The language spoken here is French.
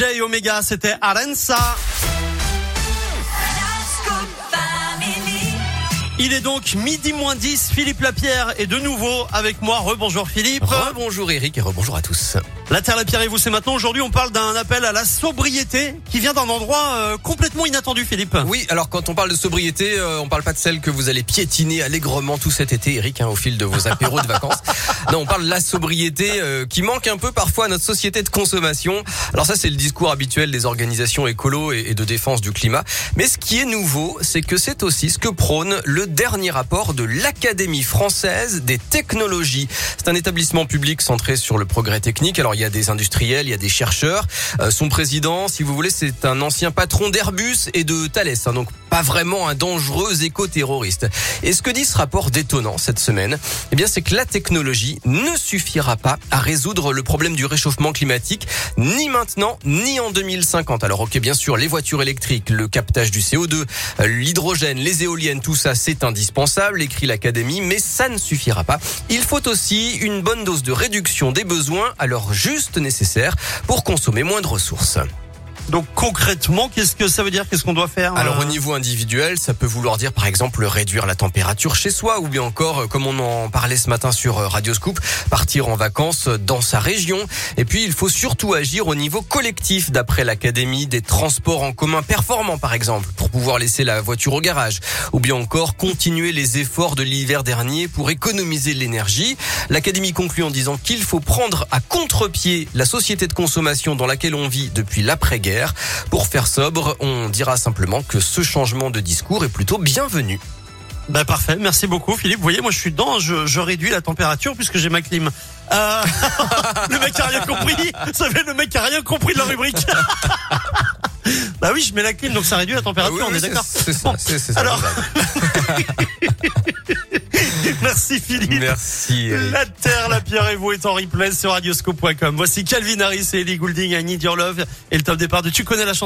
Jay Omega, c'était Arensa. Il est donc midi moins 10. Philippe Lapierre est de nouveau avec moi. Rebonjour Philippe. Rebonjour Eric et rebonjour à tous. La Terre Lapierre et vous, c'est maintenant. Aujourd'hui, on parle d'un appel à la sobriété qui vient d'un endroit euh, complètement inattendu, Philippe. Oui, alors quand on parle de sobriété, euh, on parle pas de celle que vous allez piétiner allègrement tout cet été, Eric, hein, au fil de vos apéros de vacances. Non, on parle de la sobriété euh, qui manque un peu parfois à notre société de consommation. Alors ça, c'est le discours habituel des organisations écolo et, et de défense du climat. Mais ce qui est nouveau, c'est que c'est aussi ce que prône le dernier rapport de l'Académie française des technologies. C'est un établissement public centré sur le progrès technique. Alors il y a des industriels, il y a des chercheurs. Euh, son président, si vous voulez, c'est un ancien patron d'Airbus et de Thales. Hein, donc pas vraiment un dangereux éco-terroriste. Et ce que dit ce rapport détonnant cette semaine, eh bien c'est que la technologie ne suffira pas à résoudre le problème du réchauffement climatique, ni maintenant, ni en 2050. Alors ok, bien sûr, les voitures électriques, le captage du CO2, euh, l'hydrogène, les éoliennes, tout ça, c'est indispensable, écrit l'Académie, mais ça ne suffira pas. Il faut aussi une bonne dose de réduction des besoins leur juste nécessaire pour consommer moins de ressources. Donc concrètement, qu'est-ce que ça veut dire? Qu'est-ce qu'on doit faire Alors euh? au niveau individuel, ça peut vouloir dire par exemple réduire la température chez soi ou bien encore, euh, comme on en parlait ce matin sur euh, Radio Scoop, partir en vacances dans sa région. Et puis il faut surtout agir au niveau collectif d'après l'Académie des transports en commun performants par exemple, pour pouvoir laisser la voiture au garage. Ou bien encore continuer les efforts de l'hiver dernier pour économiser l'énergie. L'Académie conclut en disant qu'il faut prendre à contre-pied la société de consommation dans laquelle on vit depuis l'après-guerre. Pour faire sobre, on dira simplement que ce changement de discours est plutôt bienvenu. Bah parfait, merci beaucoup Philippe. Vous voyez, moi je suis dedans, je, je réduis la température puisque j'ai ma clim. Euh, le mec a rien compris. Ça fait le mec a rien compris de la rubrique. bah oui, je mets la clim donc ça réduit la température, Ah oui, on est d'accord. C'est ça, Bon, c'est c'est ça. alors- Merci Philippe. Merci. La Terre, la Pierre et vous est en replay sur radioscope.com. Voici Calvin Harris et Ellie Goulding, I Need Your Love et le top départ de Tu connais la chanson.